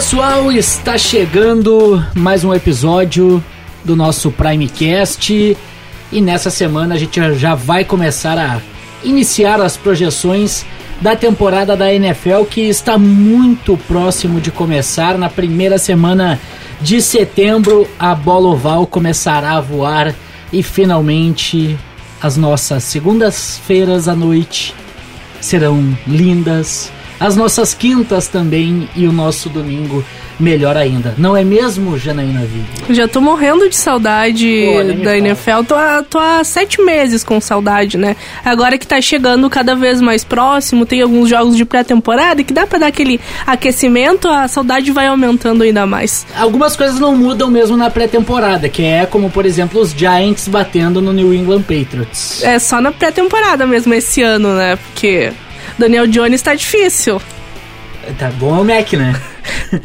pessoal, está chegando mais um episódio do nosso Primecast e nessa semana a gente já vai começar a iniciar as projeções da temporada da NFL que está muito próximo de começar. Na primeira semana de setembro, a bola oval começará a voar e finalmente as nossas segundas-feiras à noite serão lindas as nossas quintas também e o nosso domingo melhor ainda. Não é mesmo, Janaína Vigue? Já tô morrendo de saudade da NFL. Tô, tô há sete meses com saudade, né? Agora que tá chegando cada vez mais próximo, tem alguns jogos de pré-temporada que dá pra dar aquele aquecimento, a saudade vai aumentando ainda mais. Algumas coisas não mudam mesmo na pré-temporada, que é como, por exemplo, os Giants batendo no New England Patriots. É só na pré-temporada mesmo esse ano, né? Porque Daniel Jones tá difícil. Tá bom é o Mac, né?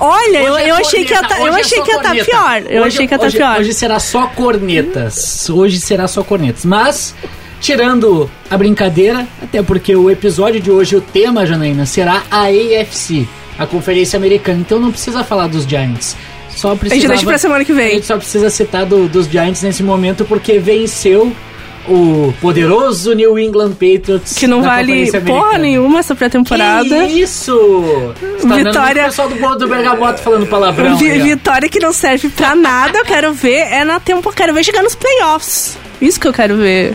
Olha, eu, é eu, achei que ia tá, eu achei que ia tá pior. Eu hoje, achei que ia tá pior. Hoje será só cornetas. Hoje será só cornetas. Mas, tirando a brincadeira, até porque o episódio de hoje, o tema, Janaína, será a AFC, a Conferência Americana. Então não precisa falar dos Giants. Só precisa. A gente deixa pra semana que vem. A gente só precisa citar do, dos Giants nesse momento porque venceu o poderoso New England Patriots. Que não vale porra nenhuma essa pré-temporada. Que isso! Tá vitória. O pessoal do, do Bergamoto falando palavrão. Vi, vitória que não serve pra nada. Eu quero ver é na tempo. Quero ver chegar nos playoffs. Isso que eu quero ver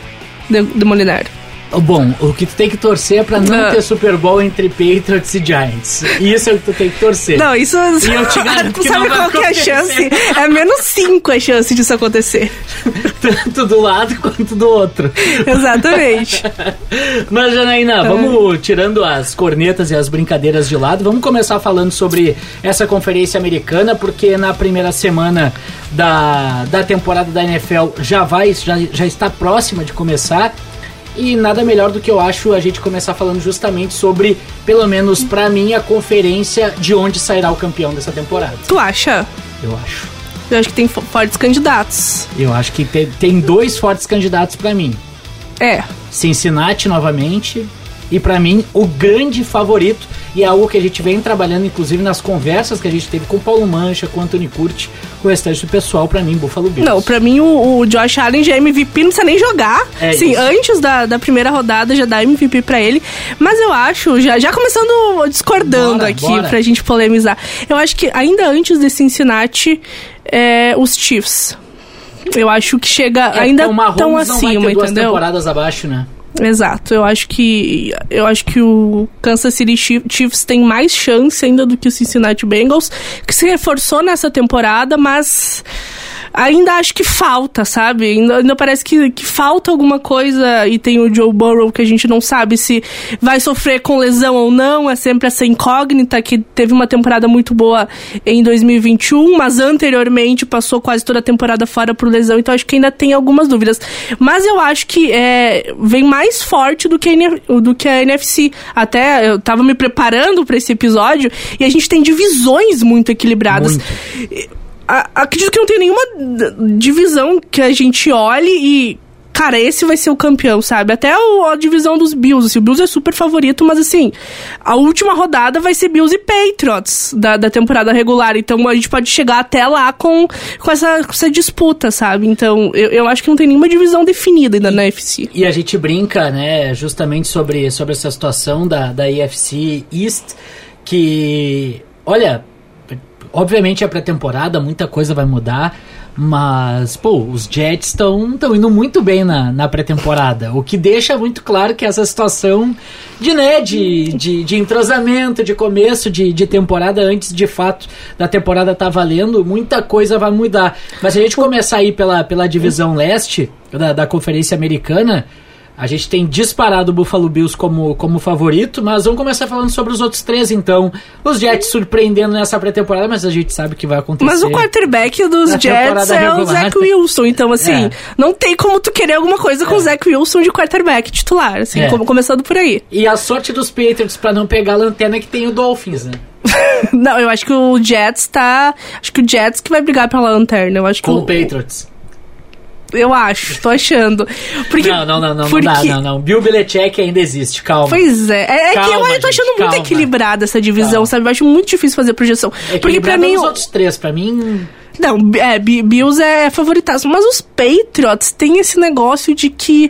do, do Molinar. Bom, o que tu tem que torcer é pra não ah. ter Super Bowl entre Patriots e Giants. Isso é o que tu tem que torcer. Não, isso... E eu te garanto tu que sabe não qual que é a chance? É menos 5 a chance disso acontecer. Tanto do lado quanto do outro. Exatamente. Mas, Janaína, vamos tirando as cornetas e as brincadeiras de lado, vamos começar falando sobre essa conferência americana, porque na primeira semana da, da temporada da NFL já vai, já, já está próxima de começar. E nada melhor do que eu acho a gente começar falando justamente sobre, pelo menos para mim, a conferência de onde sairá o campeão dessa temporada. Tu acha? Eu acho. Eu acho que tem fortes candidatos. Eu acho que tem, tem dois fortes candidatos para mim. É. Cincinnati novamente e para mim o grande favorito e é algo que a gente vem trabalhando inclusive nas conversas que a gente teve com o Paulo Mancha, com o Anthony Curti, com o restante do pessoal, para mim Buffalo Bills. Não, para mim o, o, Josh Allen já é MVP, não precisa nem jogar. É Sim, isso. antes da, da primeira rodada já dá MVP para ele, mas eu acho, já, já começando discordando bora, aqui bora. pra gente polemizar. Eu acho que ainda antes de Cincinnati, é, os Chiefs eu acho que chega é, ainda tão acima, ter duas entendeu? temporadas abaixo, né? Exato, eu acho que eu acho que o Kansas City Chiefs tem mais chance ainda do que o Cincinnati Bengals, que se reforçou nessa temporada, mas ainda acho que falta, sabe? Ainda, ainda parece que, que falta alguma coisa e tem o Joe Burrow que a gente não sabe se vai sofrer com lesão ou não, é sempre essa incógnita que teve uma temporada muito boa em 2021, mas anteriormente passou quase toda a temporada fora por lesão, então acho que ainda tem algumas dúvidas. Mas eu acho que é, vem mais forte do que, a, do que a NFC. Até eu tava me preparando para esse episódio e a gente tem divisões muito equilibradas. Muito acredito que não tem nenhuma divisão que a gente olhe e cara, esse vai ser o campeão, sabe? Até o, a divisão dos Bills, assim, o Bills é super favorito, mas assim, a última rodada vai ser Bills e Patriots da, da temporada regular, então a gente pode chegar até lá com, com, essa, com essa disputa, sabe? Então, eu, eu acho que não tem nenhuma divisão definida ainda e, na UFC. E a gente brinca, né, justamente sobre, sobre essa situação da, da UFC East, que, olha, Obviamente é pré-temporada, muita coisa vai mudar, mas, pô, os Jets estão indo muito bem na, na pré-temporada, o que deixa muito claro que essa situação de, né, de, de, de entrosamento, de começo de, de temporada, antes de fato da temporada tá valendo, muita coisa vai mudar. Mas se a gente começar aí pela, pela divisão leste da, da Conferência Americana, a gente tem disparado o Buffalo Bills como, como favorito, mas vamos começar falando sobre os outros três, então. Os Jets surpreendendo nessa pré-temporada, mas a gente sabe que vai acontecer. Mas o quarterback dos Jets é regular. o Zach Wilson, então assim, é. não tem como tu querer alguma coisa com é. o Zach Wilson de quarterback titular, assim, é. como, começando por aí. E a sorte dos Patriots para não pegar a lanterna é que tem o Dolphins, né? não, eu acho que o Jets tá. Acho que o Jets que vai brigar pela lanterna. Eu acho com que o Patriots. Eu acho, tô achando. Porque, não, não, não, não, porque... não dá, não, não. Bill Belichick ainda existe, calma. Pois é, é, é calma, que eu, eu tô achando gente, muito calma. equilibrada essa divisão, Calma. sabe? Eu acho muito difícil fazer projeção. Porque pra mim. os outros três, pra mim... Não, é, Bills é favoritaço. Mas os Patriots têm esse negócio de que.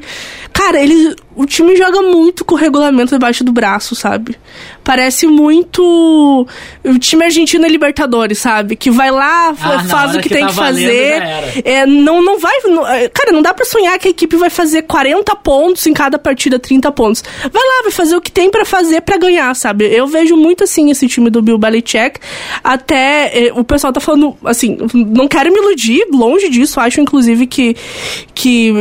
Cara, eles. O time joga muito com o regulamento debaixo do braço, sabe? Parece muito. O time argentino é Libertadores, sabe? Que vai lá, Ah, faz o que, que tem tá que fazer. É, não, não vai. não- é, cara, não dá pra sonhar que a equipe vai fazer 40 pontos em cada partida, 30 pontos. Vai lá, vai fazer o que tem pra fazer pra ganhar, sabe? Eu vejo muito assim esse time do Bill Belichick. Até é, o pessoal tá falando, assim, não quero me iludir, longe disso. Acho, inclusive, que, que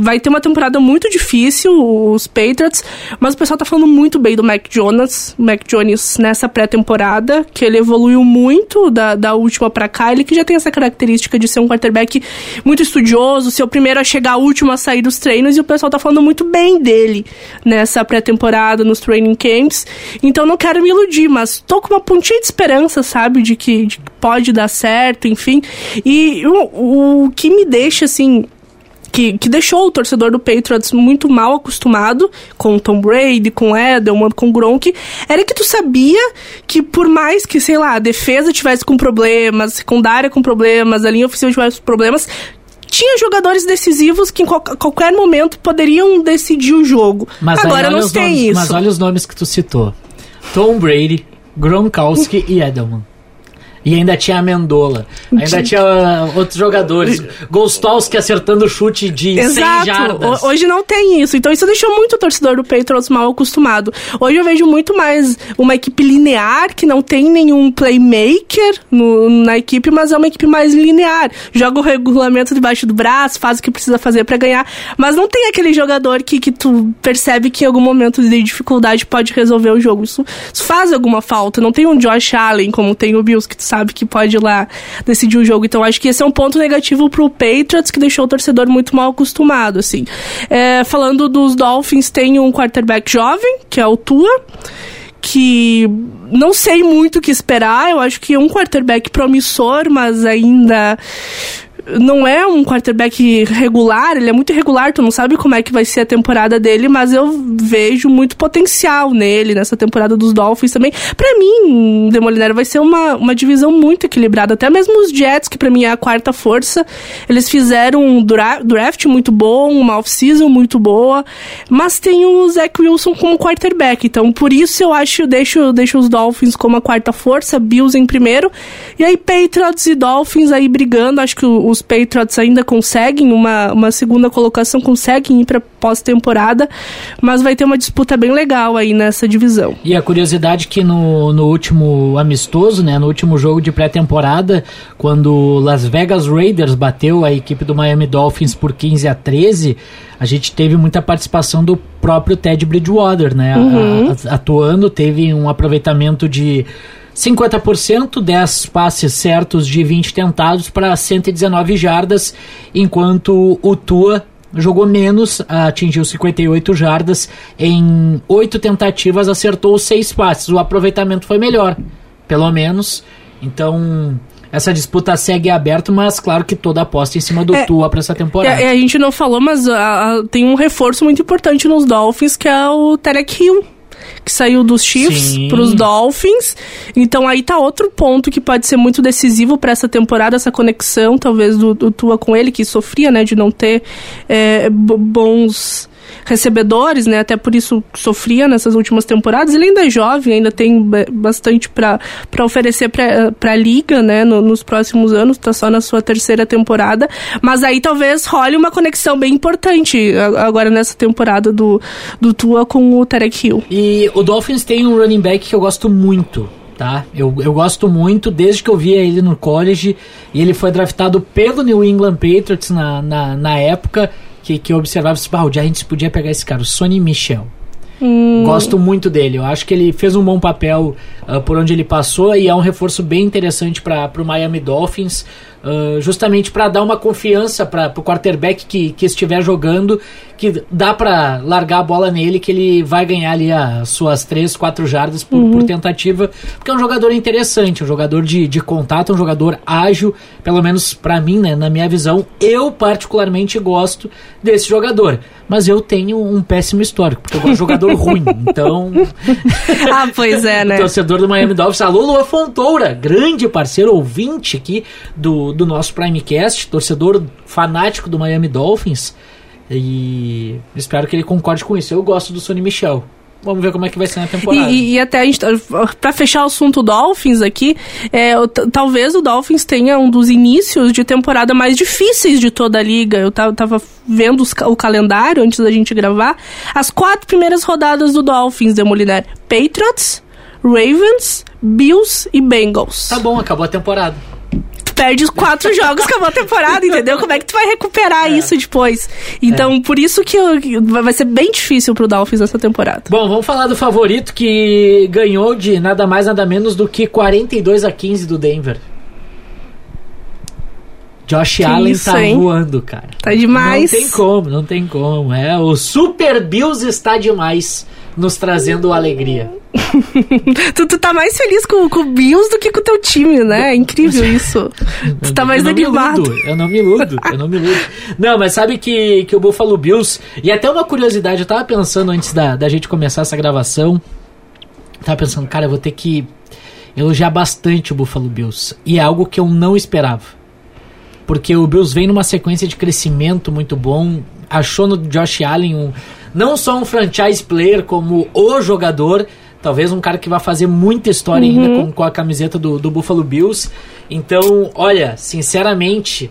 vai ter uma temporada muito difícil, os Patriots. Mas o pessoal tá falando muito bem do Mac Jonas, Mac Jones nessa pré-temporada, que ele evoluiu muito da, da última pra cá. Ele que já tem essa característica de ser um quarterback muito estudioso, ser o primeiro a chegar, o último a sair dos treinos, e o pessoal tá falando muito bem dele nessa pré-temporada, nos training camps. Então não quero me iludir, mas tô com uma pontinha de esperança, sabe, de que, de que pode dar certo, enfim. E o, o que me deixa, assim, que, que deixou o torcedor do Patriots muito mal acostumado com o Tom Brady, com o Edelman, com o Gronk, era que tu sabia que por mais que, sei lá, a defesa tivesse com problemas, secundária com problemas, a linha ofensiva tivesse problemas, tinha jogadores decisivos que em qual- qualquer momento poderiam decidir o jogo. Mas Agora não tem nomes- isso. Mas olha os nomes que tu citou. Tom Brady, Gronkowski e Edelman. E ainda tinha a Mendola. Ainda tinha ah, outros jogadores. Gostowski acertando o chute de 100 Exato. jardas. Ho- Hoje não tem isso. Então isso deixou muito o torcedor do Patriots mal acostumado. Hoje eu vejo muito mais uma equipe linear, que não tem nenhum playmaker no- na equipe, mas é uma equipe mais linear. Joga o regulamento debaixo do braço, faz o que precisa fazer pra ganhar. Mas não tem aquele jogador que, que tu percebe que em algum momento de dificuldade pode resolver o jogo. Isso, isso faz alguma falta. Não tem um Josh Allen, como tem o Bills, que tu sabe que pode ir lá decidir o jogo. Então acho que esse é um ponto negativo pro Patriots, que deixou o torcedor muito mal acostumado, assim. É, falando dos Dolphins, tem um quarterback jovem, que é o Tua, que não sei muito o que esperar. Eu acho que é um quarterback promissor, mas ainda não é um quarterback regular, ele é muito irregular, tu não sabe como é que vai ser a temporada dele, mas eu vejo muito potencial nele, nessa temporada dos Dolphins também. Pra mim, Demoliner vai ser uma, uma divisão muito equilibrada, até mesmo os Jets, que pra mim é a quarta força, eles fizeram um dra- draft muito bom, uma off-season muito boa, mas tem o Zach Wilson como quarterback, então por isso eu acho, deixo, deixo os Dolphins como a quarta força, Bills em primeiro, e aí Patriots e Dolphins aí brigando, acho que o- os Patriots ainda conseguem uma, uma segunda colocação, conseguem ir pra pós-temporada, mas vai ter uma disputa bem legal aí nessa divisão. E a curiosidade que no, no último amistoso, né, no último jogo de pré-temporada, quando o Las Vegas Raiders bateu a equipe do Miami Dolphins por 15 a 13, a gente teve muita participação do próprio Ted Bridgewater, né, a- a- atuando, teve um aproveitamento de 50%, 10 passes certos de 20 tentados para 119 jardas, enquanto o Tua jogou menos, atingiu 58 jardas em 8 tentativas, acertou 6 passes. O aproveitamento foi melhor, pelo menos. Então, essa disputa segue aberta, mas claro que toda aposta em cima do É, Tua para essa temporada. É, a gente não falou, mas ah, ah, tem um reforço muito importante nos Dolphins, que é o Tarek Hill. Que saiu dos Chiefs para os Dolphins. Então aí tá outro ponto que pode ser muito decisivo para essa temporada, essa conexão, talvez, do, do Tua com ele, que sofria, né, de não ter é, bo- bons recebedores, né? Até por isso sofria nessas últimas temporadas. Ele ainda é jovem, ainda tem ba- bastante para oferecer para a liga, né? no- nos próximos anos, tá só na sua terceira temporada. Mas aí talvez role uma conexão bem importante agora nessa temporada do, do Tua com o Tarek Hill. E o Dolphins tem um running back que eu gosto muito, tá? Eu, eu gosto muito desde que eu via ele no college e ele foi draftado pelo New England Patriots na, na, na época que, que eu observava, ah, o Giants podia pegar esse cara, o Sonny Michel. Gosto muito dele. Eu acho que ele fez um bom papel ah, por onde ele passou e é um reforço bem interessante para o Miami Dolphins. Uh, justamente para dar uma confiança para o quarterback que, que estiver jogando, que dá para largar a bola nele, que ele vai ganhar ali as suas 3, 4 jardas por, uhum. por, tentativa, porque é um jogador interessante, um jogador de, de contato, um jogador ágil, pelo menos para mim, né, na minha visão, eu particularmente gosto desse jogador. Mas eu tenho um péssimo histórico, porque eu gosto de jogador ruim, então... ah, pois é, né? Torcedor do Miami Dolphins, alô Lua Fontoura, grande parceiro ouvinte aqui do, do nosso Primecast, torcedor fanático do Miami Dolphins. E espero que ele concorde com isso. Eu gosto do Sonny Michel. Vamos ver como é que vai ser na temporada. E, e até a gente, pra fechar o assunto Dolphins aqui, é, talvez o Dolphins tenha um dos inícios de temporada mais difíceis de toda a liga. Eu tava vendo os, o calendário antes da gente gravar. As quatro primeiras rodadas do Dolphins, Demoliner. Patriots, Ravens, Bills e Bengals. Tá bom, acabou a temporada perde os quatro jogos, acabou a temporada, entendeu? Como é que tu vai recuperar é. isso depois? Então, é. por isso que vai ser bem difícil pro Dolphins essa temporada. Bom, vamos falar do favorito que ganhou de nada mais, nada menos do que 42 a 15 do Denver. Josh que Allen isso, tá hein? voando, cara. Tá demais. Não tem como, não tem como. É, o Super Bills está demais nos trazendo alegria. tu, tu tá mais feliz com, com o Bills do que com o teu time, né? É incrível isso. tu tá mais eu animado. eu não me iludo, eu não me iludo. Não, mas sabe que, que o Buffalo Bills. E até uma curiosidade, eu tava pensando antes da, da gente começar essa gravação. Tava pensando, cara, eu vou ter que elogiar bastante o Buffalo Bills. E é algo que eu não esperava. Porque o Bills vem numa sequência de crescimento muito bom. Achou no Josh Allen um, não só um franchise player, como o jogador Talvez um cara que vai fazer muita história uhum. ainda com, com a camiseta do, do Buffalo Bills. Então, olha, sinceramente,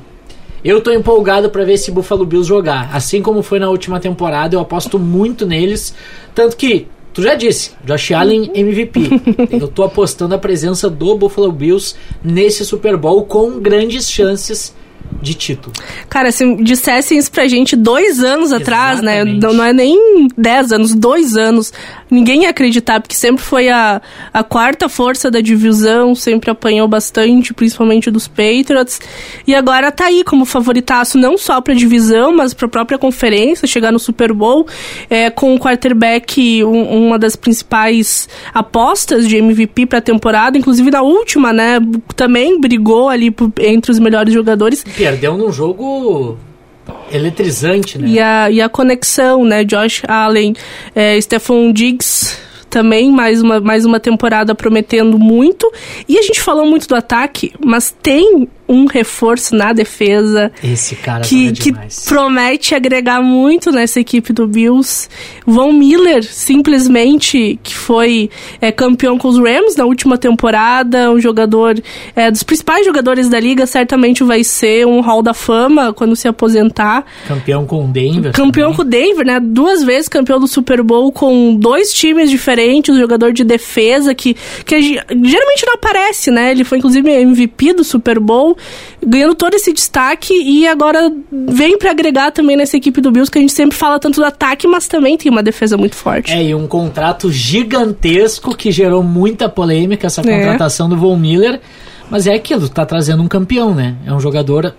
eu tô empolgado para ver esse Buffalo Bills jogar. Assim como foi na última temporada, eu aposto muito neles. Tanto que, tu já disse, Josh Allen MVP. eu tô apostando a presença do Buffalo Bills nesse Super Bowl com grandes chances de título. Cara, se dissessem isso pra gente dois anos Exatamente. atrás, né? Não, não é nem dez anos, dois anos. Ninguém ia acreditar, porque sempre foi a, a quarta força da divisão, sempre apanhou bastante, principalmente dos Patriots. E agora tá aí como favoritaço, não só pra divisão, mas pra própria conferência, chegar no Super Bowl, é, com o quarterback, um, uma das principais apostas de MVP pra temporada, inclusive na última, né? Também brigou ali entre os melhores jogadores perdeu num jogo eletrizante, né? E a, e a conexão, né? Josh Allen, é, Diggs também, mais uma, mais uma temporada prometendo muito. E a gente falou muito do ataque, mas tem um reforço na defesa. Esse cara que, que promete agregar muito nessa equipe do Bills. Von Miller, simplesmente, que foi é, campeão com os Rams na última temporada, um jogador é, dos principais jogadores da liga, certamente vai ser um Hall da Fama quando se aposentar. Campeão com o Denver. Campeão também. com o Denver, né? Duas vezes campeão do Super Bowl com dois times diferentes, um jogador de defesa que, que geralmente não aparece, né? Ele foi inclusive MVP do Super Bowl ganhando todo esse destaque e agora vem para agregar também nessa equipe do Bills que a gente sempre fala tanto do ataque, mas também tem uma defesa muito forte. É, e um contrato gigantesco que gerou muita polêmica essa é. contratação é. do Von Miller, mas é aquilo, tá trazendo um campeão, né? É um jogador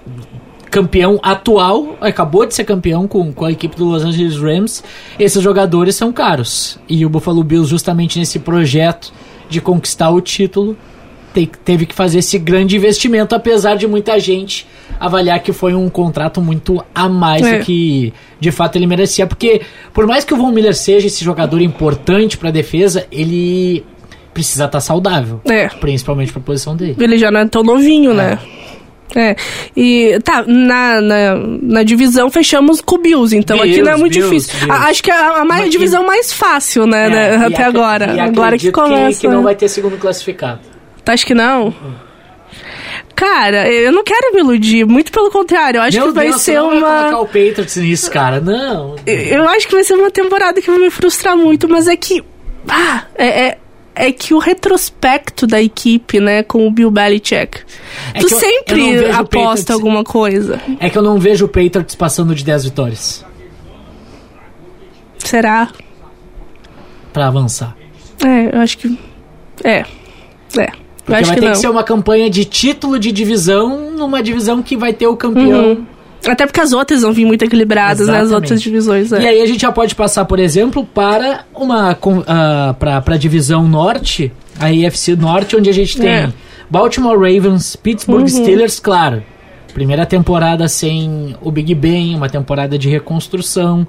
campeão atual, acabou de ser campeão com, com a equipe do Los Angeles Rams. Esses jogadores são caros. E o Buffalo Bills, justamente nesse projeto de conquistar o título, te, teve que fazer esse grande investimento, apesar de muita gente avaliar que foi um contrato muito a mais é. do que de fato ele merecia. Porque, por mais que o Von Miller seja esse jogador importante para a defesa, ele precisa estar tá saudável. É. Principalmente para a posição dele. Ele já não é tão novinho, né? é. né? É. E tá, na, na, na, divisão fechamos com o Bills, então Bills, aqui não é muito Bills, difícil. Bills. A, acho que é a, a mais, divisão mais fácil, né, é, né até agora. agora que começa. Que, que não vai ter segundo classificado. Tu acha que não? Cara, eu não quero me iludir, muito pelo contrário. Eu acho Meu que vai Deus, ser não uma. Vai colocar o Patriots nisso, cara. Não. Eu acho que vai ser uma temporada que vai me frustrar muito, mas é que. Ah, é, é é que o retrospecto da equipe, né, com o Bill Belichick, é tu eu, sempre eu aposta Patriots, alguma coisa. É que eu não vejo o Patriots passando de 10 vitórias. Será? Pra avançar. É, eu acho que. É. É. Porque vai que ter não. que ser uma campanha de título de divisão numa divisão que vai ter o campeão. Uhum. Até porque as outras vão vir muito equilibradas, né? As outras divisões. É. E aí a gente já pode passar, por exemplo, para uma ah, para a divisão norte, a IFC Norte, onde a gente tem É. Baltimore Ravens, Pittsburgh Uhum. Steelers, claro. Primeira temporada sem o Big Ben, uma temporada de reconstrução.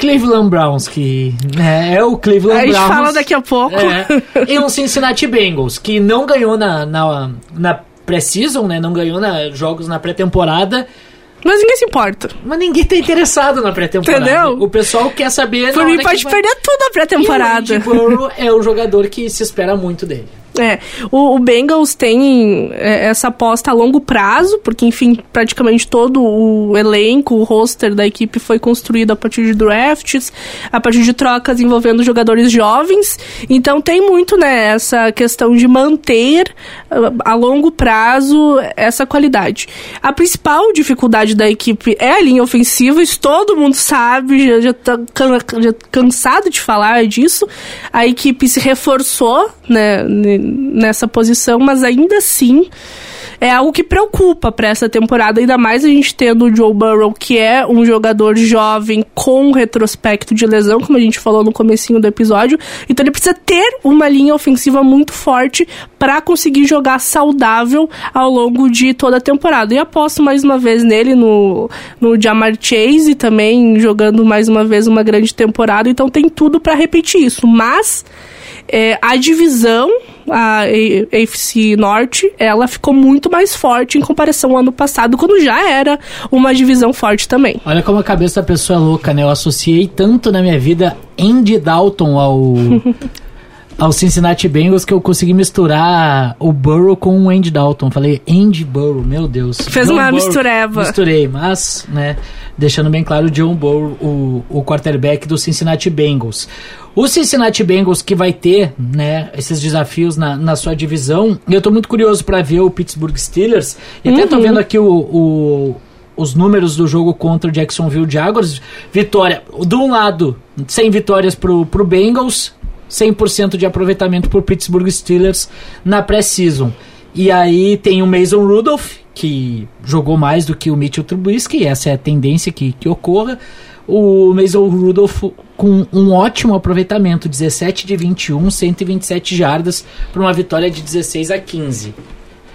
Cleveland Browns, que né, é o Cleveland a gente Browns. fala daqui a pouco. É, e um Cincinnati Bengals, que não ganhou na, na, na pré-season, né? Não ganhou na, jogos na pré-temporada, Mas ninguém se importa. mas ninguém tá interessado na pré-temporada. Entendeu? O pessoal quer saber. Por na mim, pode que perder tudo a pré-temporada. E o Burrow é o jogador que se espera muito dele. É, o, o Bengals tem é, essa aposta a longo prazo, porque, enfim, praticamente todo o elenco, o roster da equipe foi construído a partir de drafts, a partir de trocas envolvendo jogadores jovens. Então tem muito, né, essa questão de manter ah, a longo prazo essa qualidade. A principal dificuldade da equipe é a linha ofensiva, isso todo mundo sabe, já, já tá can- cansado de falar disso. A equipe se reforçou, né, nessa posição, mas ainda assim é algo que preocupa para essa temporada, ainda mais a gente tendo o Joe Burrow, que é um jogador jovem com retrospecto de lesão, como a gente falou no comecinho do episódio. Então ele precisa ter uma linha ofensiva muito forte para conseguir jogar saudável ao longo de toda a temporada. E aposto mais uma vez nele no, no Jamar Chase também jogando mais uma vez uma grande temporada. Então tem tudo para repetir isso. Mas é, a divisão, a A- AFC Norte, ela ficou muito mais forte em comparação ao ano passado, quando já era uma divisão forte também. Olha como a cabeça da pessoa é louca, né? Eu associei tanto na minha vida Andy Dalton ao. ao Cincinnati Bengals que eu consegui misturar o Burrow com o Andy Dalton. Falei, Andy Burrow, meu Deus. Fez John uma Burrow. mistureba. Misturei, mas, né, deixando bem claro, o John Burrow, o, o quarterback do Cincinnati Bengals. O Cincinnati Bengals que vai ter, né, esses desafios na, na sua divisão. Eu tô muito curioso para ver o Pittsburgh Steelers. E até tô Uhum. vendo aqui o, o- os números do jogo contra o Jacksonville Jaguars. Vitória, de um lado, 100 vitórias pro, pro Bengals, 100% de aproveitamento pro Pittsburgh Steelers na pré-season. E aí tem o Mason Rudolph, que jogou mais do que o Mitchell Trubisky, essa é a tendência que, que ocorra. O Mason Rudolph com um ótimo aproveitamento, 17 de 21, 127 jardas, para uma vitória de 16 a 15.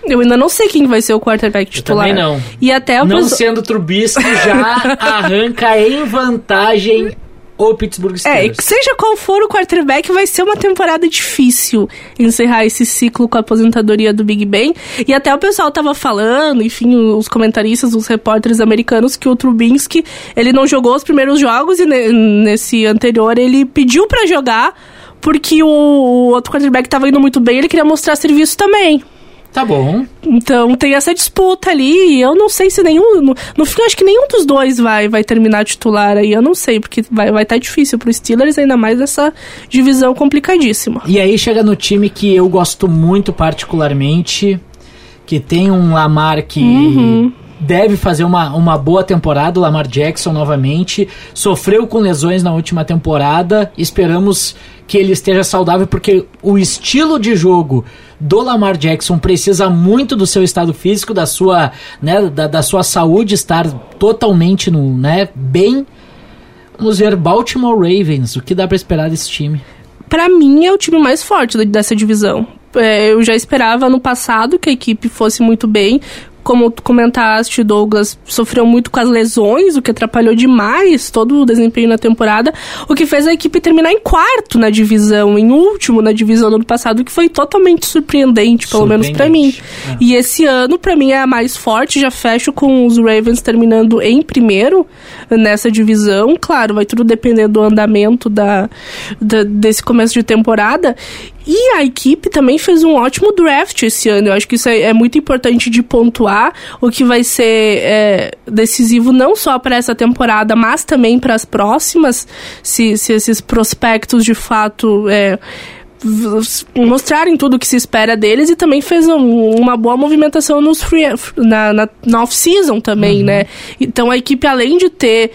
Eu ainda não sei quem vai ser o quarterback Eu titular. também não. E até Não sendo Trubisky, já arranca em vantagem o Pittsburgh É, Steelers. e seja qual for o quarterback, vai ser uma temporada difícil encerrar esse ciclo com a aposentadoria do Big Ben. E até o pessoal tava falando, enfim, os comentaristas, os repórteres americanos, que o Trubinsky, ele não jogou os primeiros jogos e ne- nesse anterior ele pediu pra jogar porque o, o outro quarterback tava indo muito bem, ele queria mostrar serviço também. Tá bom. Então tem essa disputa ali e eu não sei se nenhum. No, no fim, acho que nenhum dos dois vai, vai terminar titular aí. Eu não sei, porque vai estar tá difícil pro Steelers, ainda mais essa divisão complicadíssima. E aí chega no time que eu gosto muito particularmente, que tem um Lamar que Uhum. deve fazer uma, uma boa temporada, o Lamar Jackson novamente, sofreu com lesões na última temporada, esperamos que ele esteja saudável porque o estilo de jogo do Lamar Jackson precisa muito do seu estado físico, da sua, né, da, da sua saúde estar totalmente no, né, bem. Vamos ver Baltimore Ravens, o que dá pra esperar desse time? Pra mim, é o time mais forte dessa divisão. É, eu já esperava no passado que a equipe fosse muito bem. Como tu comentaste, Douglas sofreu muito com as lesões, o que atrapalhou demais todo o desempenho na temporada, o que fez a equipe terminar em quarto na divisão, em último na divisão do ano passado, o que foi totalmente surpreendente, pelo menos pra mim. Surpreendente, é. E esse ano, pra mim, é a mais forte. Já fecho com os Ravens terminando em primeiro nessa divisão. Claro, vai tudo depender do andamento da, da- desse começo de temporada. E a equipe também fez um ótimo draft esse ano. Eu acho que isso é, é muito importante de pontuar, o que vai ser é, decisivo não só para essa temporada, mas também para as próximas, se, se esses prospectos de fato. é, mostrarem tudo o que se espera deles e também fez um- uma boa movimentação nos free, na, na, na off-season também, né? Então a equipe, além de ter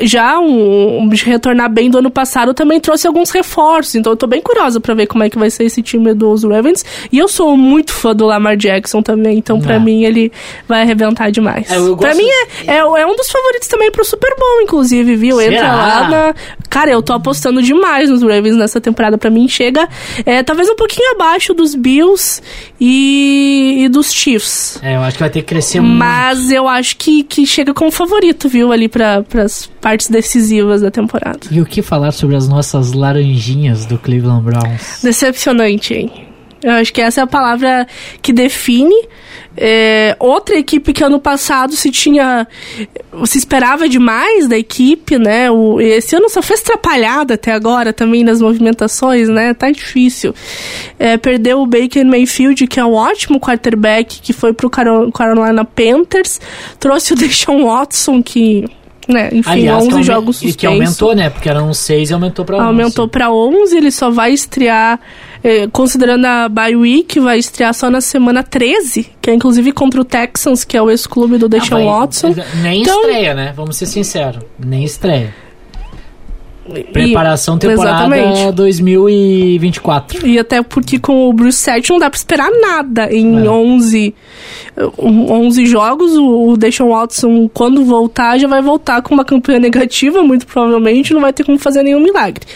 já um, de retornar bem do ano passado também trouxe alguns reforços. Então eu tô bem curiosa para ver como é que vai ser esse time dos Ravens. E eu sou muito fã do Lamar Jackson também, então para é. mim ele vai arrebentar demais. É, para mim é, é, é, um dos favoritos também pro Super Bowl, inclusive, viu? Será? Entra lá na. Cara, eu tô apostando demais nos Ravens nessa temporada. para mim chega é, talvez um pouquinho abaixo dos Bills e, e dos Chiefs. É, eu acho que vai ter que crescer muito. Mas eu acho que, que chega como favorito, viu? Ali para pras partes decisivas da temporada. E o que falar sobre as nossas laranjinhas do Cleveland Browns? Decepcionante, hein? Eu acho que essa é a palavra que define. É, outra equipe que ano passado se tinha. Se esperava demais da equipe, né? O, esse ano só fez atrapalhada até agora também nas movimentações, né? Tá difícil. É, perdeu o Baker Mayfield, que é um ótimo quarterback, que foi pro Carolina Panthers. Trouxe o Deshaun Watson, que né? Enfim, Aliás, 11 jogos suspensos. E que aumentou, né? Porque eram 6 e aumentou para 11. Aumentou para 11, ele só vai estrear, eh, considerando a bye week, vai estrear só na semana 13, que é inclusive contra o Texans, que é o ex-clube do Deshaun ah, Watson. Nem então, estreia, né? Vamos ser sinceros. Nem estreia. Preparação temporada exatamente. 2024. E até porque com o Bruce 7 não dá pra esperar nada em é. 11, 11 jogos. O Deshaun Watson, quando voltar, já vai voltar com uma campanha negativa, muito provavelmente, não vai ter como fazer nenhum milagre.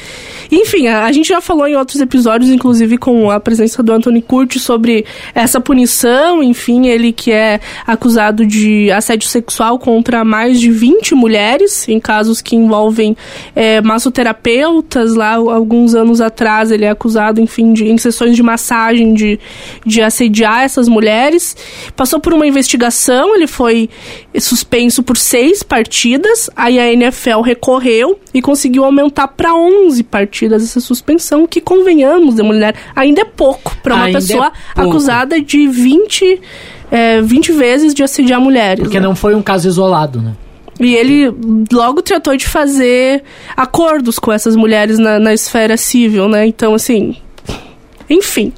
Enfim, a, a, gente já falou em outros episódios, inclusive com a presença do Anthony Curti, sobre essa punição. Enfim, ele que é acusado de assédio sexual contra mais de 20 mulheres, em casos que envolvem é, massoterapeutas. Lá, alguns anos atrás, ele é acusado, enfim, de, em sessões de massagem, de, de assediar essas mulheres. Passou por uma investigação, ele foi suspenso por seis partidas. Aí a NFL recorreu e conseguiu aumentar para 11 partidas partidas essa suspensão, que convenhamos, de mulher, ainda é pouco para uma ainda é pessoa é acusada de 20, é, 20 vezes de assediar mulheres. Porque né? não foi um caso isolado, né? E ele logo tratou de fazer acordos com essas mulheres na, na esfera civil, né? Então, assim. Enfim.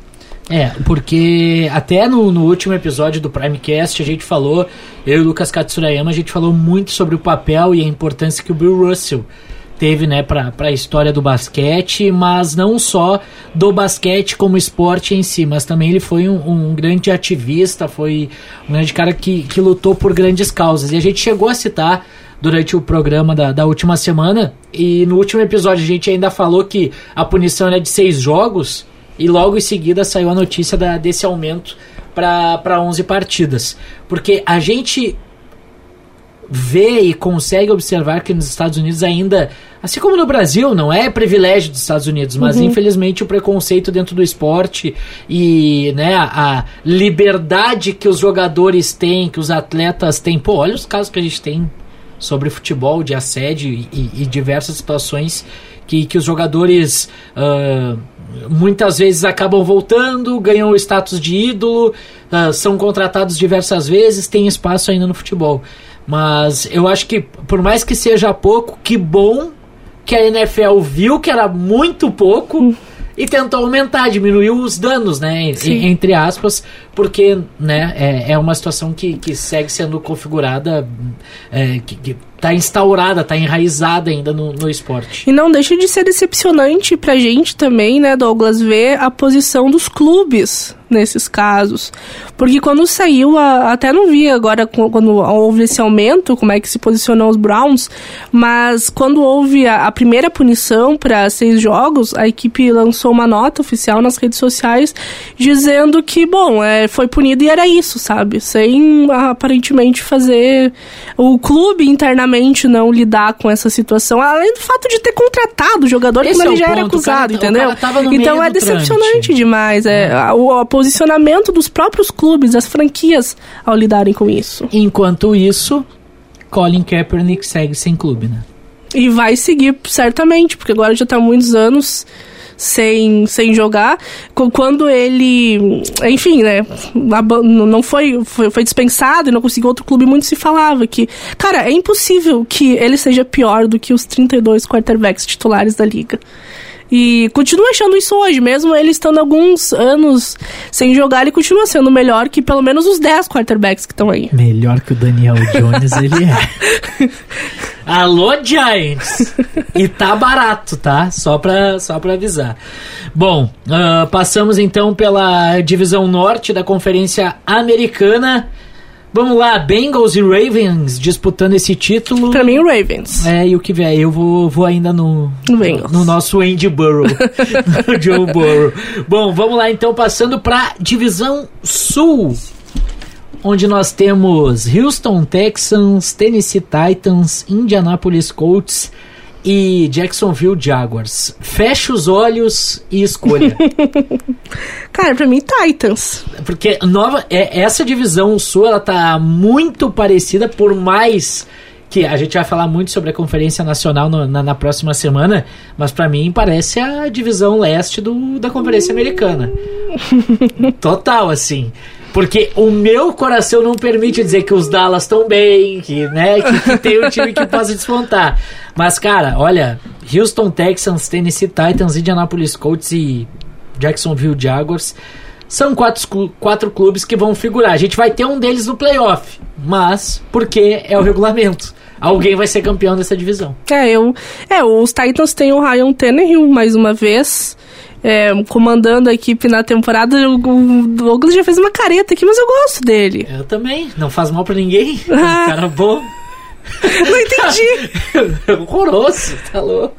É, porque até no, no, último episódio do Primecast a gente falou, eu e o Lucas Katsurayama, a gente falou muito sobre o papel e a importância que o Bill Russell teve né, para a história do basquete, mas não só do basquete como esporte em si, mas também ele foi um, um grande ativista, foi um grande cara que, que lutou por grandes causas. E a gente chegou a citar durante o programa da, da última semana, e no último episódio a gente ainda falou que a punição é de seis jogos, e logo em seguida saiu a notícia da, desse aumento para 11 partidas. Porque a gente vê e consegue observar que nos Estados Unidos ainda, assim como no Brasil, não é privilégio dos Estados Unidos, mas uhum. infelizmente o preconceito dentro do esporte e né, a liberdade que os jogadores têm, que os atletas têm. Pô, olha os casos que a gente tem sobre futebol, de assédio e, e, diversas situações que, que os jogadores uh, muitas vezes acabam voltando, ganham o status de ídolo, uh, são contratados diversas vezes, têm espaço ainda no futebol. Mas eu acho que, por mais que seja pouco, que bom que a NFL viu que era muito pouco e tentou aumentar, diminuiu os danos, né? Entre aspas, porque né, é, é uma situação que, que segue sendo configurada, é, que, que tá instaurada, tá enraizada ainda no, no esporte. E não deixa de ser decepcionante pra gente também, né, Douglas, ver a posição dos clubes nesses casos. Porque quando saiu, a, até não vi agora quando houve esse aumento, como é que se posicionou os Browns, mas quando houve a, a primeira punição para seis jogos, a equipe lançou uma nota oficial nas redes sociais dizendo que, bom, é, foi punido e era isso, sabe? Sem aparentemente fazer o clube internamente não lidar com essa situação, além do fato de ter contratado o jogador Esse quando é ele já ponto, era acusado, cara, entendeu? Então é decepcionante demais. É, é. o, o posicionamento dos próprios clubes, das franquias, ao lidarem com isso. Enquanto isso, Colin Kaepernick segue sem clube, né? E vai seguir, certamente, porque agora já está há muitos anos sem, sem jogar. Quando ele, enfim, né, não foi, foi, foi dispensado e não conseguiu outro clube, muito se falava que, cara, é impossível que ele seja pior do que os 32 quarterbacks titulares da liga. E continua achando isso hoje, mesmo ele estando alguns anos sem jogar, ele continua sendo melhor que pelo menos os 10 quarterbacks que estão aí. Melhor que o Daniel Jones ele é. Alô, Giants! e tá barato, tá? Só pra, só pra avisar. Bom, uh, passamos então pela divisão norte da Conferência Americana. Vamos lá, Bengals e Ravens disputando esse título. Pra mim, o Ravens. É, e o que vier, eu vou, vou ainda no, Bengals. no nosso Andy Burrow, no Joe Burrow. Bom, vamos lá então, passando pra divisão sul, onde nós temos Houston Texans, Tennessee Titans, Indianapolis Colts e Jacksonville Jaguars. Feche os olhos e escolha. Cara, pra mim, Titans. Porque nova, é, essa divisão sul ela tá muito parecida, por mais que a gente vai falar muito sobre a Conferência Nacional no- na, na próxima semana, mas pra mim parece a divisão leste do, da Conferência Americana. Total, assim. Porque o meu coração não permite dizer que os Dallas estão bem, que, né, que, que tem um time que possa despontar. Mas, cara, olha, Houston Texans, Tennessee Titans, Indianapolis Colts e Jacksonville Jaguars são quatro, quatro clubes que vão figurar. A gente vai ter um deles no playoff, mas porque é o regulamento. Alguém vai ser campeão dessa divisão. É, eu. É, os Titans têm o Ryan Tannehill mais uma vez. É, comandando a equipe na temporada. O, Douglas já fez uma careta aqui, mas eu gosto dele. Eu também, não faz mal pra ninguém. Ah. Cara bom. Não entendi. Horroroso, tá louco.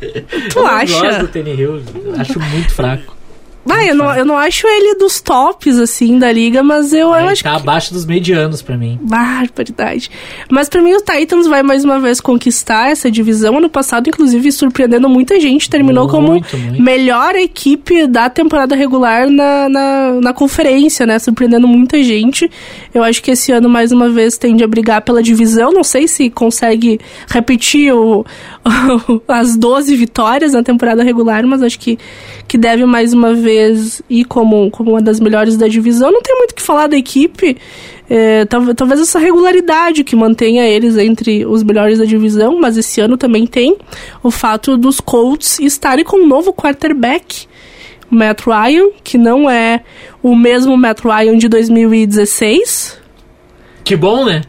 Tu eu acha? gosto do Tannehill, acho muito fraco. Vai, eu não, eu não acho ele dos tops, assim, da liga, mas eu, eu Ele acho tá abaixo dos medianos pra mim. Barbaridade. Mas pra mim o Titans vai mais uma vez conquistar essa divisão. Ano passado, inclusive, surpreendendo muita gente. Terminou Muito, como muito. melhor equipe da temporada regular na, na, na conferência, né? Surpreendendo muita gente. Eu acho que esse ano, mais uma vez, tende a brigar pela divisão. Não sei se consegue repetir o, as 12 vitórias na temporada regular, mas acho que, que deve mais uma vez ir como, como uma das melhores da divisão. Não tem muito o que falar da equipe. É, talvez, talvez essa regularidade que mantenha eles entre os melhores da divisão, mas esse ano também tem o fato dos Colts estarem com um novo quarterback, o Matt Ryan, que não é o mesmo Matt Ryan de 2016. Que bom, né?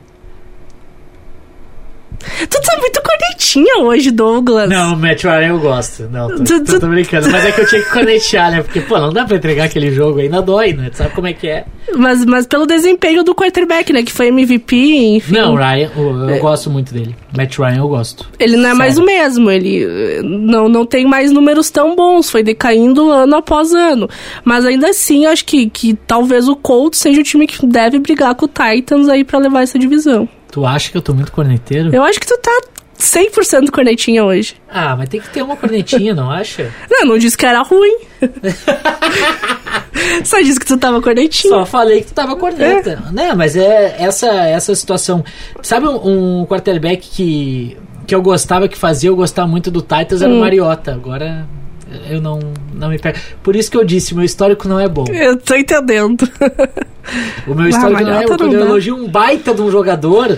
Tu tá muito cornetinha hoje, Douglas. Não, Matt Ryan eu gosto. Não, tô, Tu- tô, tô brincando. Mas é que eu tinha que cornetear, né? Porque, pô, não dá pra entregar aquele jogo, ainda dói, né? Tu sabe como é que é. Mas, mas pelo desempenho do quarterback, né? Que foi MVP, enfim. Não, Ryan, eu, eu gosto muito dele. Matt Ryan eu gosto. Ele não é mais o Sério. mesmo, ele eh, não, não tem mais números tão bons, foi decaindo ano após ano. Mas ainda assim, acho que, que talvez o Colts seja o time que deve brigar com o Titans aí pra levar essa divisão. Tu acha que eu tô muito corneteiro? Eu acho que tu tá 100% cornetinha hoje. Ah, mas tem que ter uma cornetinha, não acha? Não, não disse que era ruim. Só disse que tu tava cornetinha. Só falei que tu tava corneta. Né, mas é essa, essa situação. Sabe um, um quarterback que, que eu gostava, que fazia eu gostar muito do Titans, era o Mariota. Agora eu não, não me pego. Por isso que eu disse, meu histórico não é bom. Eu tô entendendo. O meu histórico não é bom. Quando eu elogio um baita de um jogador,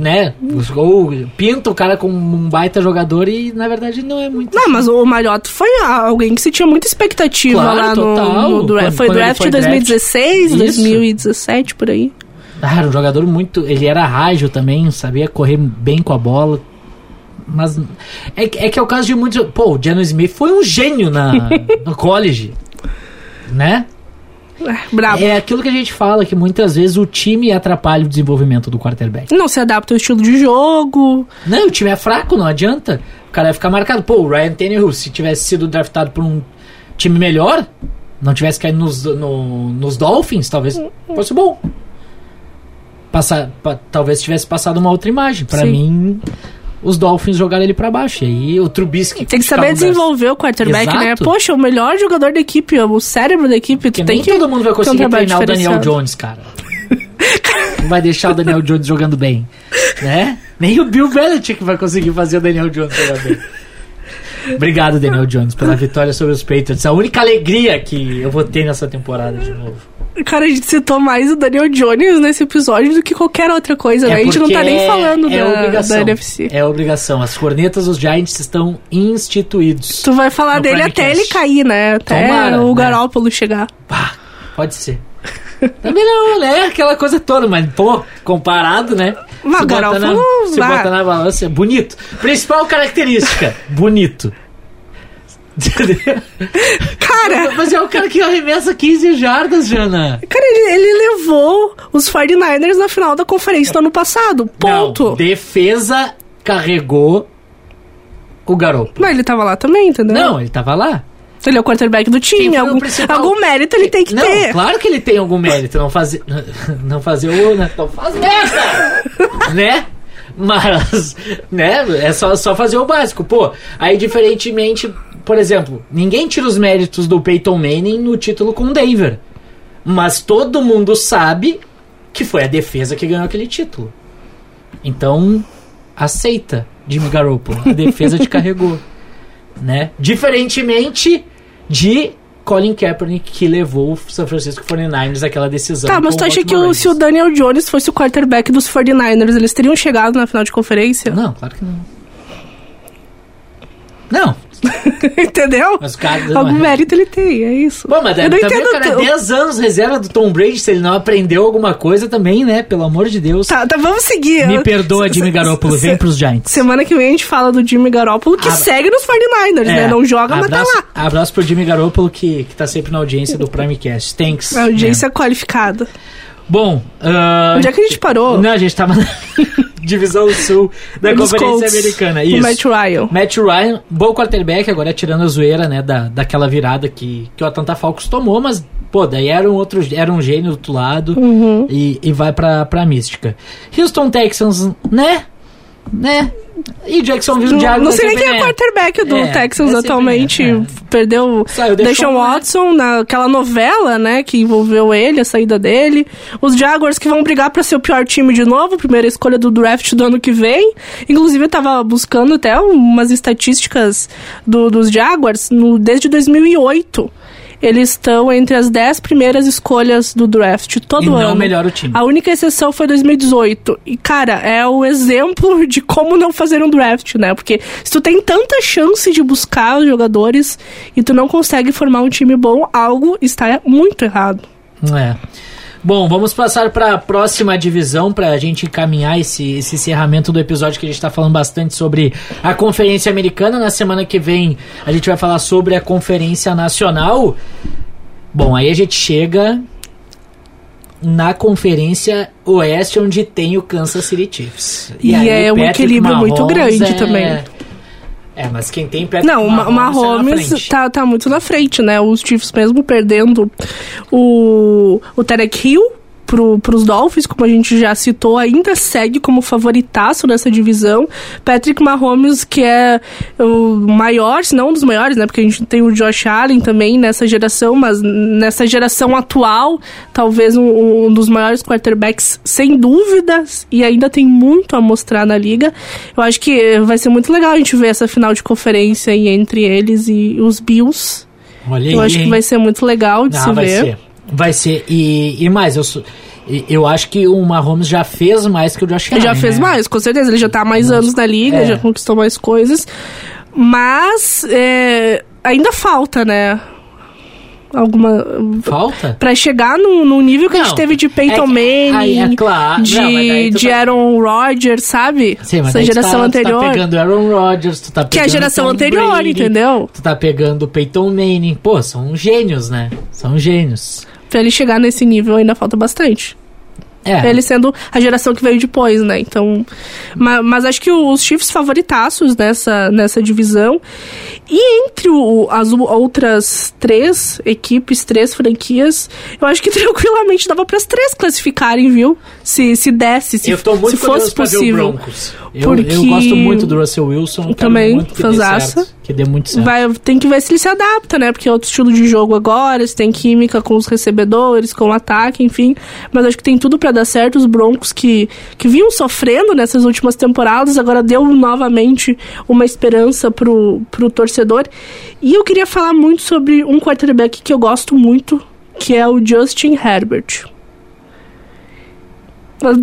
né? Ou pinta o cara como um baita jogador e na verdade não é muito. Não, mas o Mariota foi alguém que se tinha muita expectativa Claro, lá no, total. no draft. Quando- Foi quando draft foi de 2016, Isso. 2017, por aí. Ah, era um jogador muito. Ele era rágil também, sabia correr bem com a bola. Mas é, que- é que é o caso de muitos. Pô, o Jano Smith foi um gênio na, no college. Né? Brabo. É aquilo que a gente fala, que muitas vezes o time atrapalha o desenvolvimento do quarterback. Não se adapta ao estilo de jogo. Não, o time é fraco, não adianta. O cara vai ficar marcado. Pô, o Ryan Tannehill, se tivesse sido draftado por um time melhor, não tivesse caído nos, no- nos Dolphins, talvez fosse bom. Passar, pa- talvez tivesse passado uma outra imagem. Pra Sim. mim, os Dolphins jogaram ele pra baixo. E aí o Trubisky... Tem que saber desenvolver o quarterback, né? Exato. Poxa, o melhor jogador da equipe, o cérebro da equipe, Porque tu tem nem que. todo mundo vai um conseguir trabalho treinar o Daniel. Jones, cara. Não vai deixar o Daniel Jones jogando bem, né? Nem o Bill Belichick vai conseguir fazer o Daniel Jones jogar bem. Obrigado, Daniel Jones, pela vitória sobre os Patriots. A única alegria que eu vou ter nessa temporada de novo. Cara, a gente citou mais o Daniel Jones nesse episódio do que qualquer outra coisa, né? A gente não tá nem é- falando é da, obrigação. da NFC. É obrigação. As cornetas dos Giants estão instituídos. Tu vai falar dele até Primecast. ele cair, né? Até Tomara, o né? Garópolo chegar. Pá, pode ser. Também não, né? Aquela coisa toda, mas, pô, comparado, né? Mas se bota na, se bota na balança, é bonito. Principal característica, bonito. Cara, Mas é o cara que arremessa 15 jardas, Jana. cara ele, ele levou os 49ers na final da conferência do ano passado. Ponto. Não, defesa carregou o garoto. Mas ele tava lá também, entendeu? Não, ele tava lá. Ele é o quarterback do time. Algum, principal? algum mérito ele tem que não, ter. claro que ele tem algum mérito. Não fazer. Não fazer o. né? Não faz merda! né? Mas, né? É só, só fazer o básico. Pô, aí diferentemente, por exemplo, ninguém tira os méritos do Peyton Manning no título com o Denver. Mas todo mundo sabe que foi a defesa que ganhou aquele título. Então, aceita, Jimmy Garoppolo. A defesa te carregou. Né? Diferentemente de Colin Kaepernick, que levou o San Francisco 49ers àquela decisão. Tá, mas tu acha que o- se o. Daniel Jones fosse o quarterback dos 49ers, eles teriam chegado na final de conferência? Não, claro que não. Não, Entendeu? mas o cara... Algum mas- mérito ele tem, é isso. Pô, mas Eu não também o cara é tu- 10 anos reserva do Tom Brady, se ele não aprendeu alguma coisa também, né? Pelo amor de Deus. Tá, tá, vamos seguir. Me perdoa, Jimmy Garoppolo, vem pros Giants. Semana que vem a gente fala do Jimmy Garoppolo, que Abra- segue nos 49ers, né? É, Não joga, mas tá abraço, lá. Abraço pro Jimmy Garoppolo, que, que tá sempre na audiência do Primecast. Thanks. A audiência né? qualificada. Bom, ah, Onde é que a gente parou? Não, a gente tava na divisão sul da Conferência Colts, Americana. Isso. Matt Ryan. Matt Ryan, bom quarterback, agora tirando a zoeira, né, da, daquela virada que, que o Atlanta Falcons tomou, mas, pô, daí era um outro, era um gênio do outro lado Uhum. e, e vai pra, pra mística. Houston Texans, né? Né? E Jacksonville Não, Jaguars não sei nem quem é né? quarterback do É, Texans é atualmente. né? Perdeu Saiu Deshaun? Watson naquela novela, né? Que envolveu ele, a saída dele. Os Jaguars que vão brigar pra ser o pior time de novo, primeira escolha do draft do ano que vem. Inclusive, eu tava buscando até umas estatísticas do- dos Jaguars no, desde 2008. Eles estão entre as 10 primeiras escolhas do draft todo E ano. não melhora o time. A única exceção foi 2018. E, cara, é o exemplo de como não fazer um draft, né? Porque se tu tem tanta chance de buscar os jogadores e tu não consegue formar um time bom, algo está muito errado. É. Bom, vamos passar para a próxima divisão para a gente encaminhar esse, esse encerramento do episódio que a gente está falando bastante sobre a Conferência Americana. Na semana que vem a gente vai falar sobre a Conferência Nacional. Bom, aí a gente chega na Conferência Oeste, onde tem o Kansas City Chiefs. E aí é um equilíbrio muito Mahomes grande é- também. É, mas quem tem Patrick Não, o o Mahomes, Mahomes tá, tá muito na frente, né? Os Chiefs mesmo perdendo o, o Tarek Hill pro, pros Dolphins, como a gente já citou, ainda segue como favoritaço nessa divisão. Patrick Mahomes, que é o maior, se não um dos maiores, né? Porque a gente tem o Josh Allen também nessa geração, mas nessa geração atual, talvez um, um dos maiores quarterbacks, sem dúvidas, e ainda tem muito a mostrar na liga. Eu acho que vai ser muito legal a gente ver essa final de conferência aí entre eles e os Bills. Olha Eu aí, acho que vai ser muito legal de Ah, se vai ver. ser. Vai ser. E, e mais, eu, eu acho que o Mahomes já fez mais que o Josh Ele Allen. já fez né? mais, com certeza. Ele já tá há mais anos na liga, É. já conquistou mais coisas. Mas é, ainda falta, né? Alguma. Falta? Pra chegar no, no nível que a gente Não, teve de Peyton é Manning, aí é claro. de, Não, de tá- Aaron Rodgers, sabe? Sim, mas Essa tu geração tá, anterior. Tu tá pegando Aaron Rodgers, tu tá pegando que é a geração Tom anterior, Brady, entendeu? Tu tá pegando Peyton Manning. Pô, são gênios, né? São gênios. Pra ele chegar nesse nível ainda falta bastante. É. Ele sendo a geração que veio depois, né? Então. ma- Mas, acho que os Chiefs favoritaços nessa, nessa divisão. E entre o- as outras três equipes, três franquias, eu acho que tranquilamente dava para as três classificarem, viu? Se, se desse, se, eu tô muito se fosse pra ver o possível. Broncos. Eu, Porque- eu gosto muito do Russell Wilson. Também, muito que dê muito certo. Vai, tem que ver se ele se adapta, né? Porque é outro estilo de jogo agora, se tem química com os recebedores, com o ataque, enfim. Mas acho que tem tudo pra dar certo. Os Broncos que, que vinham sofrendo nessas últimas temporadas, agora deu novamente uma esperança pro, pro torcedor. E eu queria falar muito sobre um quarterback que eu gosto muito, que é o Justin Herbert.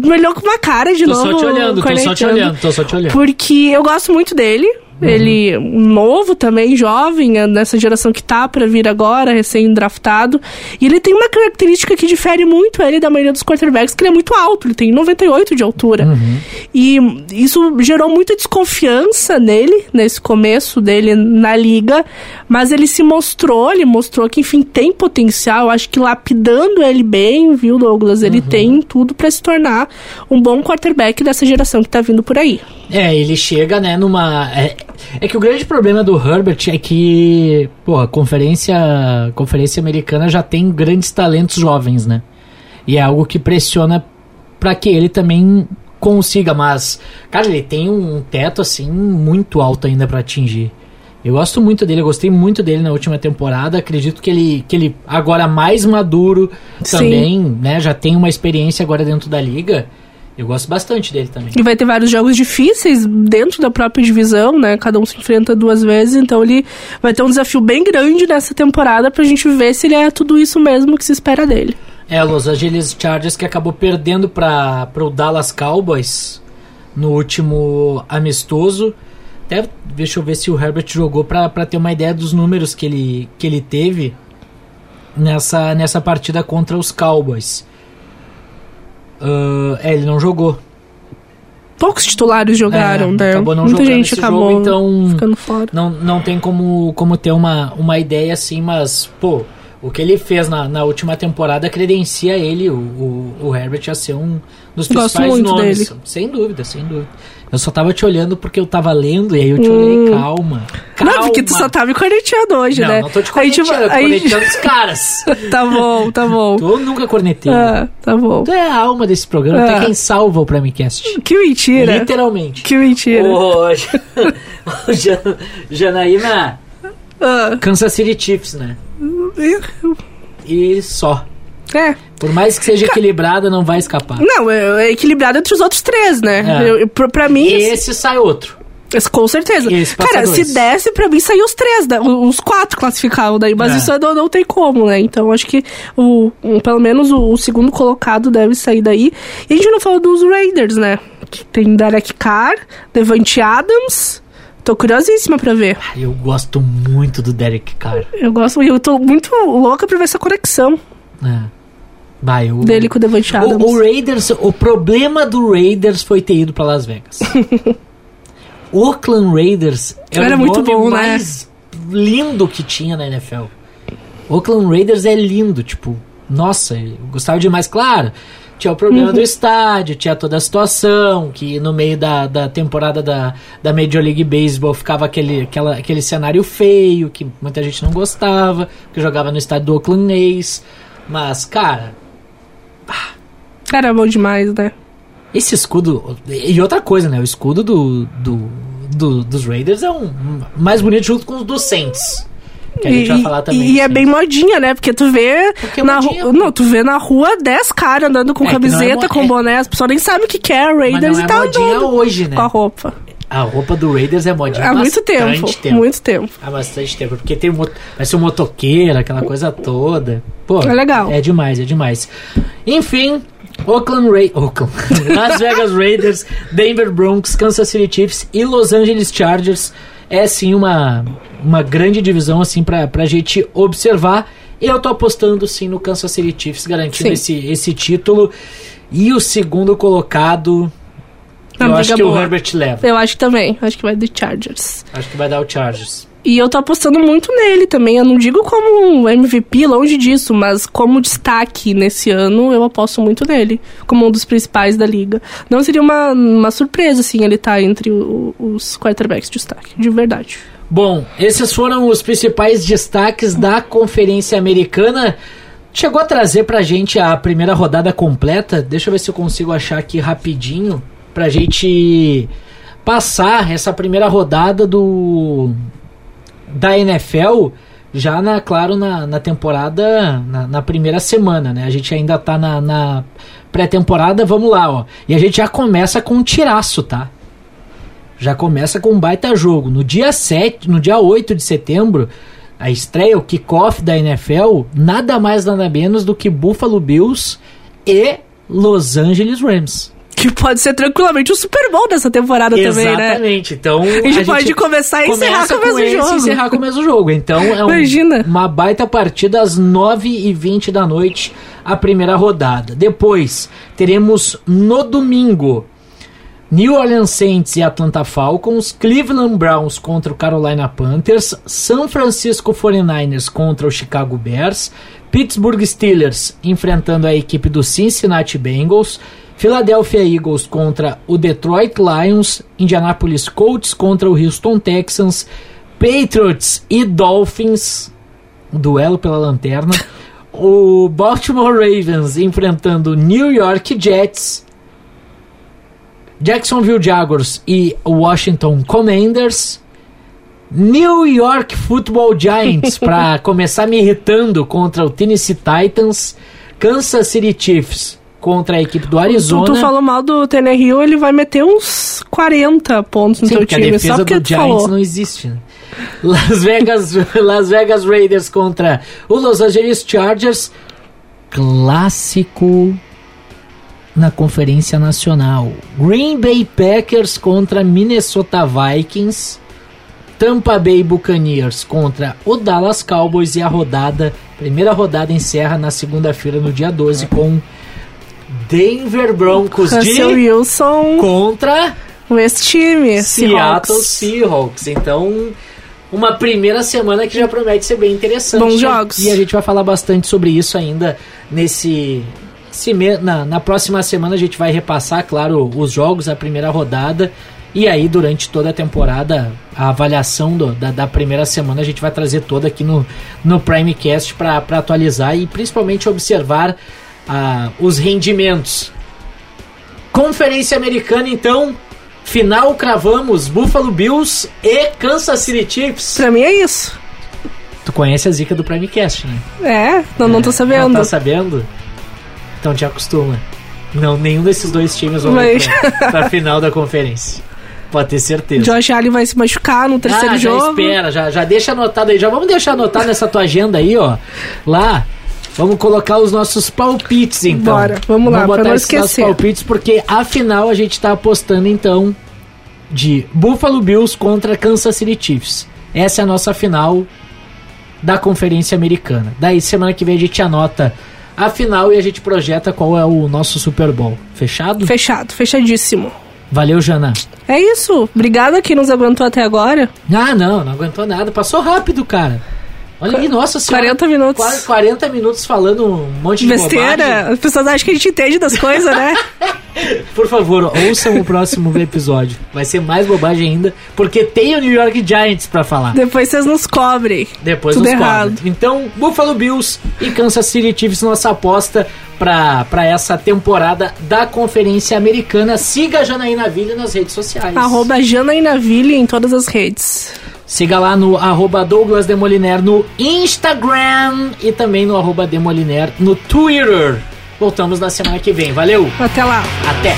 Melhor com uma cara de Tô novo. só te olhando, tô só te olhando, tô só te olhando. Porque eu gosto muito dele. Ele novo também, jovem, é nessa geração que tá pra vir agora, recém-draftado. E ele tem uma característica que difere muito ele da maioria dos quarterbacks, que ele é muito alto, ele tem 98 de altura. E isso gerou muita desconfiança nele, nesse começo dele na liga, mas ele se mostrou, ele mostrou que, enfim, tem potencial. Acho que lapidando ele bem, viu, Douglas? Ele tem tudo pra se tornar um bom quarterback dessa geração que tá vindo por aí. É, ele chega, né, numa. É, é que o grande problema do Herbert é que, pô, a conferência, a conferência americana já tem grandes talentos jovens, né? E é algo que pressiona pra que ele também consiga, mas, cara, ele tem um teto, assim, muito alto ainda pra atingir. Eu gosto muito dele, eu gostei muito dele na última temporada. Acredito que ele, que ele agora mais maduro Sim. também, né? Já tem uma experiência agora dentro da liga. Eu gosto bastante dele também. E vai ter vários jogos difíceis dentro da própria divisão, né? Cada um se enfrenta duas vezes, então ele vai ter um desafio bem grande nessa temporada pra gente ver se ele é tudo isso mesmo que se espera dele. É, Los Angeles Chargers que acabou perdendo para o Dallas Cowboys no último amistoso. Até deixa eu ver se o Herbert jogou para ter uma ideia dos números que ele, que ele teve nessa, nessa partida contra os Cowboys. Ah, é, ele não jogou. Poucos titulares jogaram, É, né? acabou não Muita jogando gente esse acabou jogo, então ficando fora. não, não tem como, como ter uma, uma ideia assim, mas, pô, o que ele fez na, na última temporada credencia ele, o, o, o Herbert, a ser um dos principais nomes. dele. Sem dúvida, sem dúvida. Eu só tava te olhando porque eu tava lendo e aí eu te olhei, calma. calma. Hum. Não, porque tu só tá me corneteando hoje, Não, né? não tô te corneteando, eu tô vai- a gente- corneteando os caras. Tá bom, tá bom. Tu nunca cornetei. Ah, tá bom. Tu é a alma desse programa, tu Ah. é quem salva o Premicast. Que mentira. Literalmente. Que mentira. Ô, Ja- Ô, Ja- Janaína, Ah, Kansas City Chiefs, né? E só. É. Por mais que seja equilibrada, não vai escapar. Não, é, é equilibrado entre os outros três, né? É. Eu- pra, pra mim, Esse sai outro. com certeza. Cara, dois. se desse, pra mim saiu os três, né? os quatro classificavam daí, mas É. isso não, não tem como, né? Então acho que o, um, pelo menos o, o segundo colocado deve sair daí. E a gente não falou dos Raiders, né? Que tem Derek Carr, Devante Adams. Tô curiosíssima pra ver. Eu gosto muito do Derek Carr. Eu gosto, e eu tô muito louca pra ver essa conexão É. Vai, o, dele com o Devante Adams. o, o Raiders, o problema do Raiders foi ter ido pra Las Vegas. Oakland Raiders era, Era o muito nome bom, né? mais lindo que tinha na NFL. Oakland Raiders é lindo, tipo, nossa, eu gostava demais, claro. Tinha o problema Uhum. do estádio, tinha toda a situação, que no meio da, da temporada da, da Major League Baseball ficava aquele, aquela, aquele cenário feio, que muita gente não gostava, que jogava no estádio do Oakland A's. Mas, cara, É bom demais, né? esse escudo. E outra coisa, né? O escudo do, do, do- dos Raiders é um mais bonito junto com os do Saints. Que a gente vai falar também. E é do bem modinha, né? Porque tu vê Porque é na modinha. Não, tu vê na rua 10 caras andando com É é camiseta, mo- com é- boné, as pessoas nem sabem o que, é Raiders e é tá modinha andando hoje, né? com a roupa. A roupa do Raiders é modinha Há muito tempo, tempo. Muito tempo. Há bastante tempo. Porque tem vai ser um motoqueiro, aquela coisa toda. Pô, É legal. É demais, é demais. Enfim, Oakland Raiders. Oakland. Las Vegas Raiders, Denver Broncos, Kansas City Chiefs e Los Angeles Chargers. É sim uma, uma grande divisão assim pra, pra gente observar. Eu tô apostando sim no Kansas City Chiefs, garantindo Sim. esse, esse título. E o segundo colocado. Eu acho que o boa. Herbert leva. Eu acho que também. Acho que vai de Chargers. Acho que vai dar o Chargers. E eu tô apostando muito nele também. Eu não digo como MVP, longe disso, mas como destaque nesse ano, eu aposto muito nele. Como um dos principais da liga. Não seria uma, uma surpresa, assim, ele tá entre o- os quarterbacks de destaque, de verdade. Bom, esses foram os principais destaques da Conferência Americana. Chegou a trazer pra gente a primeira rodada completa. Deixa eu ver se eu consigo achar aqui rapidinho pra gente passar essa primeira rodada do da NFL já na claro na, na temporada na, na primeira semana, né? A gente ainda tá na, na pré-temporada, vamos lá, ó. E a gente já começa com um tiraço, tá? já começa com um baita jogo. No dia 7, no dia 8 de setembro, a estreia, o kickoff da NFL, nada mais nada menos do que Buffalo Bills e Los Angeles Rams. Que pode ser tranquilamente o Super Bowl dessa temporada Exatamente. também, né? Exatamente. Então. A gente, a gente pode começar e encerrar com o mesmo jogo. E encerrar com o mesmo jogo. Então é um, Imagina. uma baita partida às 9h20 da noite, a primeira rodada. Depois, teremos no domingo. New Orleans Saints e Atlanta Falcons, Cleveland Browns contra o Carolina Panthers, San Francisco 49ers contra o Chicago Bears, Pittsburgh Steelers enfrentando a equipe do Cincinnati Bengals, Philadelphia Eagles contra o Detroit Lions, Indianapolis Colts contra o Houston Texans, Patriots e Dolphins, um duelo pela lanterna, o Baltimore Ravens enfrentando o New York Jets, Jacksonville Jaguars e Washington Commanders, New York Football Giants para começar me irritando contra o Tennessee Titans, Kansas City Chiefs contra a equipe do Arizona. Tu, tu falou mal do Hill, ele vai meter uns 40 pontos no Sim, teu time. a defesa só porque do Giants falou. não existe. Né? Las Vegas, Las Vegas Raiders contra o Los Angeles Chargers, clássico na Conferência Nacional. Green Bay Packers contra Minnesota Vikings. Tampa Bay Buccaneers contra o Dallas Cowboys e a rodada, primeira rodada encerra na segunda-feira no dia 12 com Denver Broncos Russell de Wilson contra com esse time. Seattle Seahawks. Então, uma primeira semana que já promete ser bem interessante. Bons jogos. E a gente vai falar bastante sobre isso ainda nesse. na, na próxima semana a gente vai repassar, claro, os jogos, a primeira rodada. E aí, durante toda a temporada, a avaliação do- da, da primeira semana a gente vai trazer toda aqui no, no Primecast para atualizar e principalmente observar os rendimentos. Conferência Americana, então, final cravamos Buffalo Bills e Kansas City Chiefs. Pra mim é isso. Tu conhece a zica do Primecast, né? É, não, não tô sabendo. Não tá sabendo? Então te acostuma. Não, nenhum desses dois times vão Mas- pra, pra final da conferência. Pode ter certeza. Josh Allen vai se machucar no terceiro ah, já jogo. espera, já, já deixa anotado aí. Já vamos deixar anotado nessa tua agenda aí, ó. Lá, vamos colocar os nossos palpites, então. Bora, vamos lá, pra botar não esses nossos esquecer. palpites, porque afinal a gente tá apostando, então, de Buffalo Bills contra Kansas City Chiefs. Essa é a nossa final da Conferência Americana. Daí, semana que vem a gente anota a final e a gente projeta qual é o nosso Super Bowl. Fechado? Fechado, fechadíssimo. Valeu, Jana. É isso. Obrigada que nos aguentou até agora. Ah, não, não aguentou nada. Passou rápido, cara. Olha aí, nossa senhora. 40 minutos. Quase 40 minutos falando um monte de Besteira. As pessoas acham que a gente entende das coisas, né? Por favor, ouçam o próximo episódio. Vai ser mais bobagem ainda, porque tem o New York Giants pra falar. Depois vocês nos cobrem. Depois Tudo nos errado. cobra. Então, Buffalo Bills e Kansas City Chiefs, nossa aposta pra, pra essa temporada da Conferência Americana. Siga a Janaína Ville nas redes sociais. Arroba Janainaville em todas as redes. Siga lá no arroba Douglas Demoliner no Instagram e também no arroba Demoliner no Twitter. Voltamos na semana que vem. Valeu, Até lá. até!